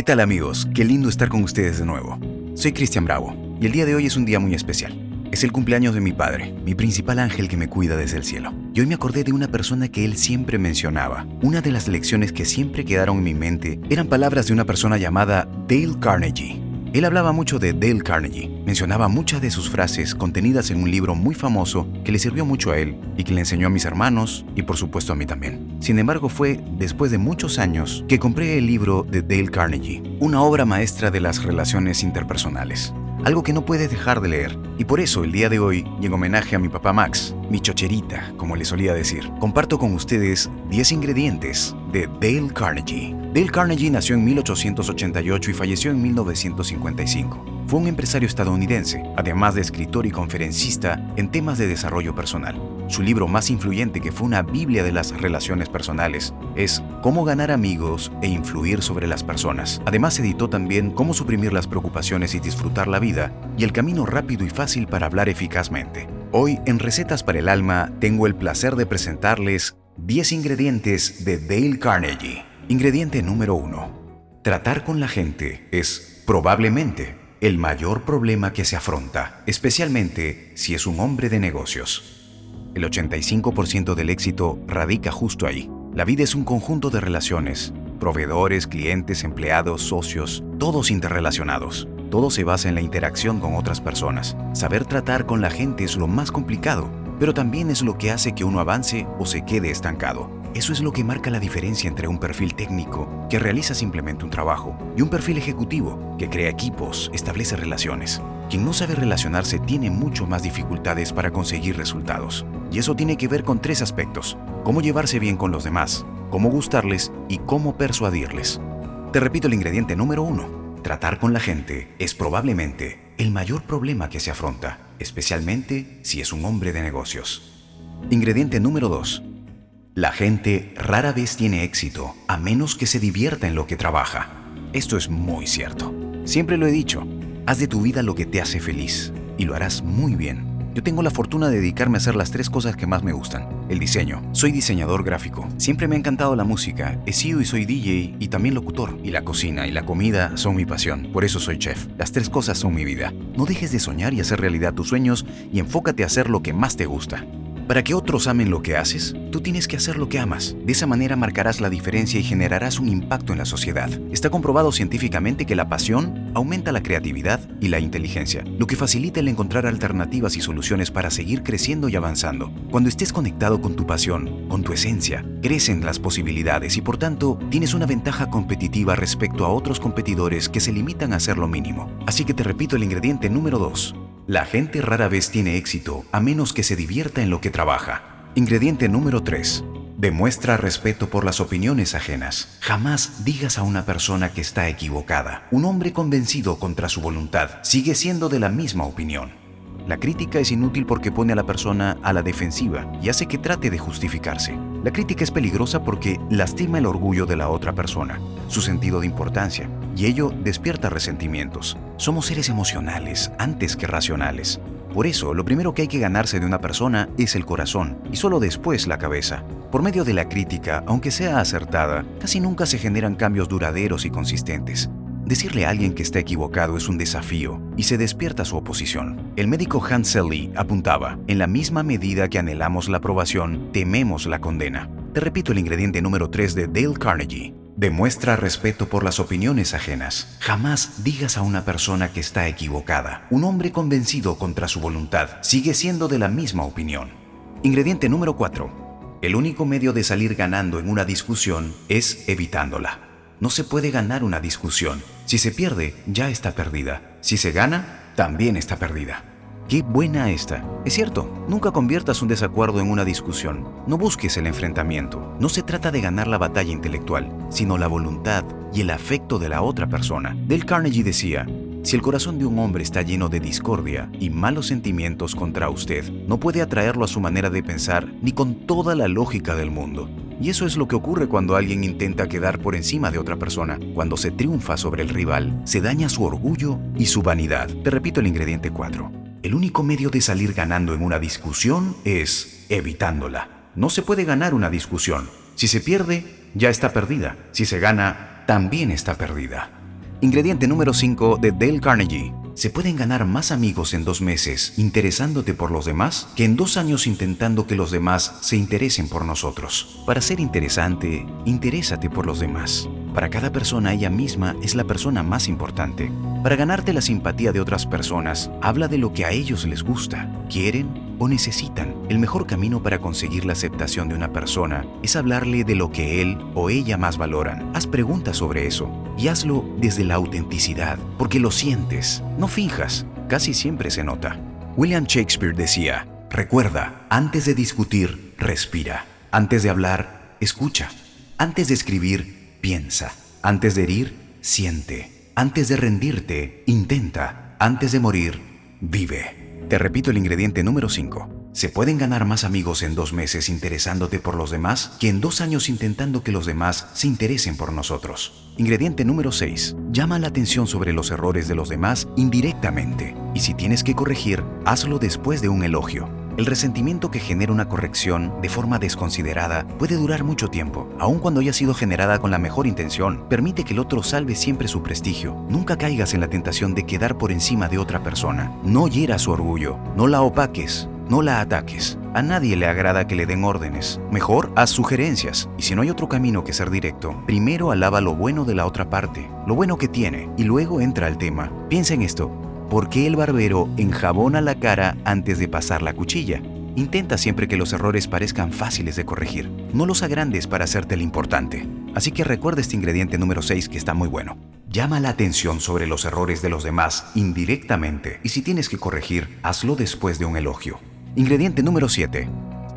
¿Qué tal amigos? Qué lindo estar con ustedes de nuevo. Soy Cristian Bravo y el día de hoy es un día muy especial. Es el cumpleaños de mi padre, mi principal ángel que me cuida desde el cielo. Y hoy me acordé de una persona que él siempre mencionaba. Una de las lecciones que siempre quedaron en mi mente eran palabras de una persona llamada Dale Carnegie. Él hablaba mucho de Dale Carnegie, mencionaba muchas de sus frases contenidas en un libro muy famoso que le sirvió mucho a él y que le enseñó a mis hermanos y por supuesto a mí también. Sin embargo, fue después de muchos años que compré el libro de Dale Carnegie, una obra maestra de las relaciones interpersonales algo que no puedes dejar de leer. Y por eso el día de hoy, en homenaje a mi papá Max, mi chocherita, como le solía decir, comparto con ustedes 10 ingredientes de Dale Carnegie. Dale Carnegie nació en 1888 y falleció en 1955. Fue un empresario estadounidense, además de escritor y conferencista en temas de desarrollo personal. Su libro más influyente, que fue una Biblia de las relaciones personales, es Cómo ganar amigos e influir sobre las personas. Además editó también Cómo suprimir las preocupaciones y disfrutar la vida y el camino rápido y fácil para hablar eficazmente. Hoy en Recetas para el Alma tengo el placer de presentarles 10 ingredientes de Dale Carnegie. Ingrediente número 1. Tratar con la gente es probablemente el mayor problema que se afronta, especialmente si es un hombre de negocios. El 85% del éxito radica justo ahí. La vida es un conjunto de relaciones, proveedores, clientes, empleados, socios, todos interrelacionados. Todo se basa en la interacción con otras personas. Saber tratar con la gente es lo más complicado, pero también es lo que hace que uno avance o se quede estancado. Eso es lo que marca la diferencia entre un perfil técnico, que realiza simplemente un trabajo, y un perfil ejecutivo, que crea equipos, establece relaciones. Quien no sabe relacionarse tiene mucho más dificultades para conseguir resultados. Y eso tiene que ver con tres aspectos. Cómo llevarse bien con los demás, cómo gustarles y cómo persuadirles. Te repito el ingrediente número uno. Tratar con la gente es probablemente el mayor problema que se afronta, especialmente si es un hombre de negocios. Ingrediente número 2. La gente rara vez tiene éxito a menos que se divierta en lo que trabaja. Esto es muy cierto. Siempre lo he dicho, haz de tu vida lo que te hace feliz y lo harás muy bien. Yo tengo la fortuna de dedicarme a hacer las tres cosas que más me gustan. El diseño. Soy diseñador gráfico. Siempre me ha encantado la música. He sido y soy DJ y también locutor. Y la cocina y la comida son mi pasión. Por eso soy chef. Las tres cosas son mi vida. No dejes de soñar y hacer realidad tus sueños y enfócate a hacer lo que más te gusta. Para que otros amen lo que haces, tú tienes que hacer lo que amas. De esa manera marcarás la diferencia y generarás un impacto en la sociedad. Está comprobado científicamente que la pasión aumenta la creatividad y la inteligencia, lo que facilita el encontrar alternativas y soluciones para seguir creciendo y avanzando. Cuando estés conectado con tu pasión, con tu esencia, crecen las posibilidades y por tanto tienes una ventaja competitiva respecto a otros competidores que se limitan a hacer lo mínimo. Así que te repito el ingrediente número 2. La gente rara vez tiene éxito a menos que se divierta en lo que trabaja. Ingrediente número 3. Demuestra respeto por las opiniones ajenas. Jamás digas a una persona que está equivocada. Un hombre convencido contra su voluntad sigue siendo de la misma opinión. La crítica es inútil porque pone a la persona a la defensiva y hace que trate de justificarse. La crítica es peligrosa porque lastima el orgullo de la otra persona, su sentido de importancia, y ello despierta resentimientos. Somos seres emocionales antes que racionales. Por eso, lo primero que hay que ganarse de una persona es el corazón y solo después la cabeza. Por medio de la crítica, aunque sea acertada, casi nunca se generan cambios duraderos y consistentes. Decirle a alguien que está equivocado es un desafío y se despierta su oposición. El médico Hans Selye apuntaba, en la misma medida que anhelamos la aprobación, tememos la condena. Te repito el ingrediente número 3 de Dale Carnegie. Demuestra respeto por las opiniones ajenas. Jamás digas a una persona que está equivocada. Un hombre convencido contra su voluntad sigue siendo de la misma opinión. Ingrediente número 4. El único medio de salir ganando en una discusión es evitándola. No se puede ganar una discusión. Si se pierde, ya está perdida. Si se gana, también está perdida. Qué buena esta. Es cierto, nunca conviertas un desacuerdo en una discusión. No busques el enfrentamiento. No se trata de ganar la batalla intelectual, sino la voluntad y el afecto de la otra persona. Del Carnegie decía, si el corazón de un hombre está lleno de discordia y malos sentimientos contra usted, no puede atraerlo a su manera de pensar ni con toda la lógica del mundo. Y eso es lo que ocurre cuando alguien intenta quedar por encima de otra persona. Cuando se triunfa sobre el rival, se daña su orgullo y su vanidad. Te repito el ingrediente 4. El único medio de salir ganando en una discusión es evitándola. No se puede ganar una discusión. Si se pierde, ya está perdida. Si se gana, también está perdida. Ingrediente número 5 de Dale Carnegie. Se pueden ganar más amigos en dos meses interesándote por los demás que en dos años intentando que los demás se interesen por nosotros. Para ser interesante, interésate por los demás. Para cada persona ella misma es la persona más importante. Para ganarte la simpatía de otras personas, habla de lo que a ellos les gusta, quieren o necesitan. El mejor camino para conseguir la aceptación de una persona es hablarle de lo que él o ella más valoran. Haz preguntas sobre eso y hazlo desde la autenticidad, porque lo sientes, no finjas, casi siempre se nota. William Shakespeare decía, recuerda, antes de discutir, respira. Antes de hablar, escucha. Antes de escribir, piensa. Antes de herir, siente. Antes de rendirte, intenta. Antes de morir, vive. Te repito el ingrediente número 5. Se pueden ganar más amigos en dos meses interesándote por los demás que en dos años intentando que los demás se interesen por nosotros. Ingrediente número 6. Llama la atención sobre los errores de los demás indirectamente. Y si tienes que corregir, hazlo después de un elogio. El resentimiento que genera una corrección de forma desconsiderada puede durar mucho tiempo, aun cuando haya sido generada con la mejor intención. Permite que el otro salve siempre su prestigio. Nunca caigas en la tentación de quedar por encima de otra persona. No hieras su orgullo, no la opaques, no la ataques. A nadie le agrada que le den órdenes. Mejor haz sugerencias. Y si no hay otro camino que ser directo, primero alaba lo bueno de la otra parte, lo bueno que tiene, y luego entra al tema. Piensa en esto. ¿Por qué el barbero enjabona la cara antes de pasar la cuchilla? Intenta siempre que los errores parezcan fáciles de corregir. No los agrandes para hacerte el importante. Así que recuerda este ingrediente número 6 que está muy bueno. Llama la atención sobre los errores de los demás indirectamente y si tienes que corregir, hazlo después de un elogio. Ingrediente número 7.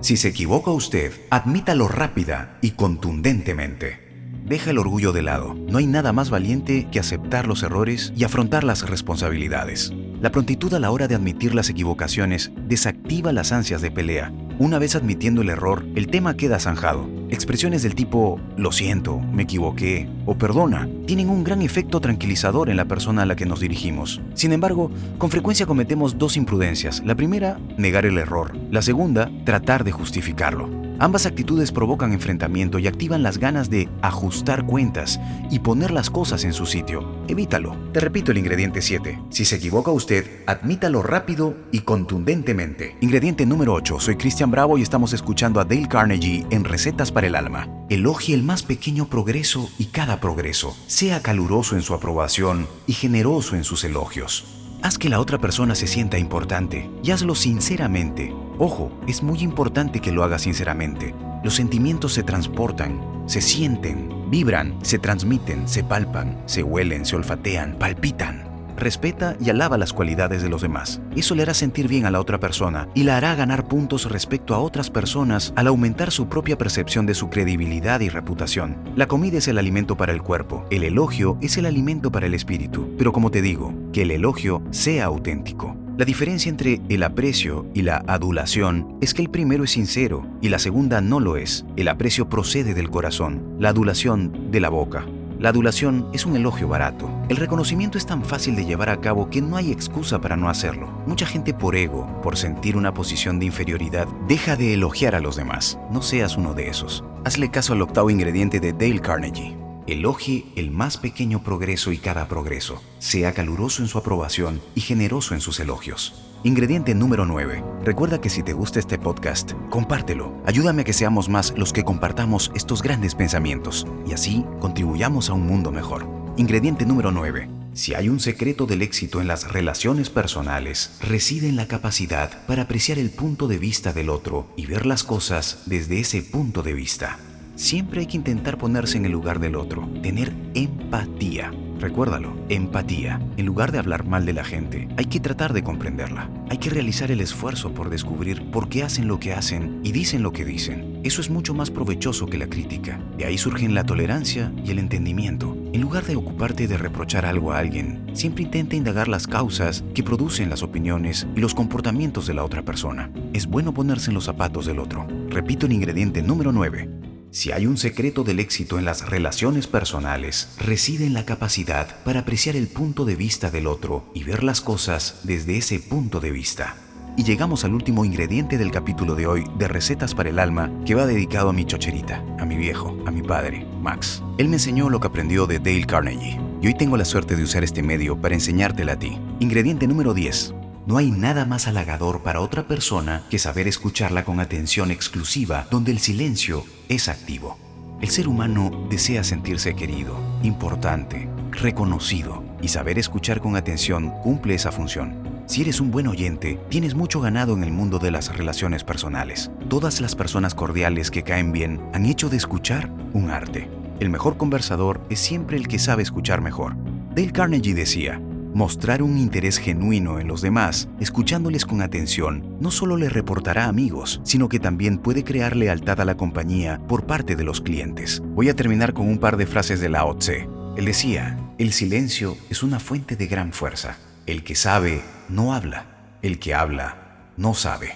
Si se equivoca usted, admítalo rápida y contundentemente. Deja el orgullo de lado. No hay nada más valiente que aceptar los errores y afrontar las responsabilidades. La prontitud a la hora de admitir las equivocaciones desactiva las ansias de pelea. Una vez admitiendo el error, el tema queda zanjado. Expresiones del tipo lo siento, me equivoqué o perdona tienen un gran efecto tranquilizador en la persona a la que nos dirigimos. Sin embargo, con frecuencia cometemos dos imprudencias. La primera, negar el error. La segunda, tratar de justificarlo. Ambas actitudes provocan enfrentamiento y activan las ganas de ajustar cuentas y poner las cosas en su sitio. Evítalo. Te repito el ingrediente 7. Si se equivoca usted, admítalo rápido y contundentemente. Ingrediente número 8. Soy Cristian Bravo y estamos escuchando a Dale Carnegie en Recetas para el Alma. Elogie el más pequeño progreso y cada progreso. Sea caluroso en su aprobación y generoso en sus elogios. Haz que la otra persona se sienta importante y hazlo sinceramente Ojo, es muy importante que lo hagas sinceramente. Los sentimientos se transportan, se sienten, vibran, se transmiten, se palpan, se huelen, se olfatean, palpitan. Respeta y alaba las cualidades de los demás. Eso le hará sentir bien a la otra persona y la hará ganar puntos respecto a otras personas al aumentar su propia percepción de su credibilidad y reputación. La comida es el alimento para el cuerpo, el elogio es el alimento para el espíritu. Pero como te digo, que el elogio sea auténtico. La diferencia entre el aprecio y la adulación es que el primero es sincero y la segunda no lo es. El aprecio procede del corazón, la adulación de la boca. La adulación es un elogio barato. El reconocimiento es tan fácil de llevar a cabo que no hay excusa para no hacerlo. Mucha gente por ego, por sentir una posición de inferioridad, deja de elogiar a los demás. No seas uno de esos. Hazle caso al octavo ingrediente de Dale Carnegie. Elogie el más pequeño progreso y cada progreso. Sea caluroso en su aprobación y generoso en sus elogios. Ingrediente número 9. Recuerda que si te gusta este podcast, compártelo. Ayúdame a que seamos más los que compartamos estos grandes pensamientos y así contribuyamos a un mundo mejor. Ingrediente número 9. Si hay un secreto del éxito en las relaciones personales, reside en la capacidad para apreciar el punto de vista del otro y ver las cosas desde ese punto de vista. Siempre hay que intentar ponerse en el lugar del otro, tener empatía. Recuérdalo, empatía. En lugar de hablar mal de la gente, hay que tratar de comprenderla. Hay que realizar el esfuerzo por descubrir por qué hacen lo que hacen y dicen lo que dicen. Eso es mucho más provechoso que la crítica. De ahí surgen la tolerancia y el entendimiento. En lugar de ocuparte de reprochar algo a alguien, siempre intenta indagar las causas que producen las opiniones y los comportamientos de la otra persona. Es bueno ponerse en los zapatos del otro. Repito el ingrediente número 9 si hay un secreto del éxito en las relaciones personales, reside en la capacidad para apreciar el punto de vista del otro y ver las cosas desde ese punto de vista. Y llegamos al último ingrediente del capítulo de hoy de Recetas para el Alma, que va dedicado a mi chocherita, a mi viejo, a mi padre, Max. Él me enseñó lo que aprendió de Dale Carnegie. Y hoy tengo la suerte de usar este medio para enseñártela a ti. Ingrediente número 10. No hay nada más halagador para otra persona que saber escucharla con atención exclusiva donde el silencio es activo. El ser humano desea sentirse querido, importante, reconocido y saber escuchar con atención cumple esa función. Si eres un buen oyente, tienes mucho ganado en el mundo de las relaciones personales. Todas las personas cordiales que caen bien han hecho de escuchar un arte. El mejor conversador es siempre el que sabe escuchar mejor. Dale Carnegie decía, Mostrar un interés genuino en los demás, escuchándoles con atención, no solo le reportará amigos, sino que también puede crear lealtad a la compañía por parte de los clientes. Voy a terminar con un par de frases de Lao Tse. Él decía, el silencio es una fuente de gran fuerza. El que sabe, no habla. El que habla, no sabe.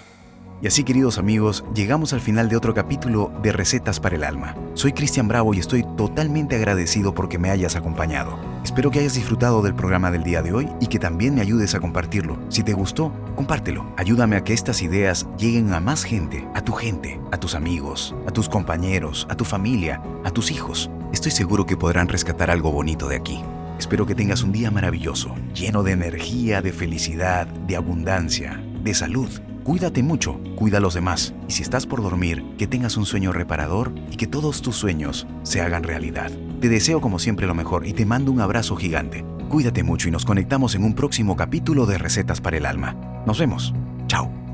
Y así queridos amigos, llegamos al final de otro capítulo de Recetas para el Alma. Soy Cristian Bravo y estoy totalmente agradecido porque me hayas acompañado. Espero que hayas disfrutado del programa del día de hoy y que también me ayudes a compartirlo. Si te gustó, compártelo. Ayúdame a que estas ideas lleguen a más gente, a tu gente, a tus amigos, a tus compañeros, a tu familia, a tus hijos. Estoy seguro que podrán rescatar algo bonito de aquí. Espero que tengas un día maravilloso, lleno de energía, de felicidad, de abundancia, de salud Cuídate mucho, cuida a los demás y si estás por dormir, que tengas un sueño reparador y que todos tus sueños se hagan realidad. Te deseo como siempre lo mejor y te mando un abrazo gigante. Cuídate mucho y nos conectamos en un próximo capítulo de Recetas para el Alma. Nos vemos. Chao.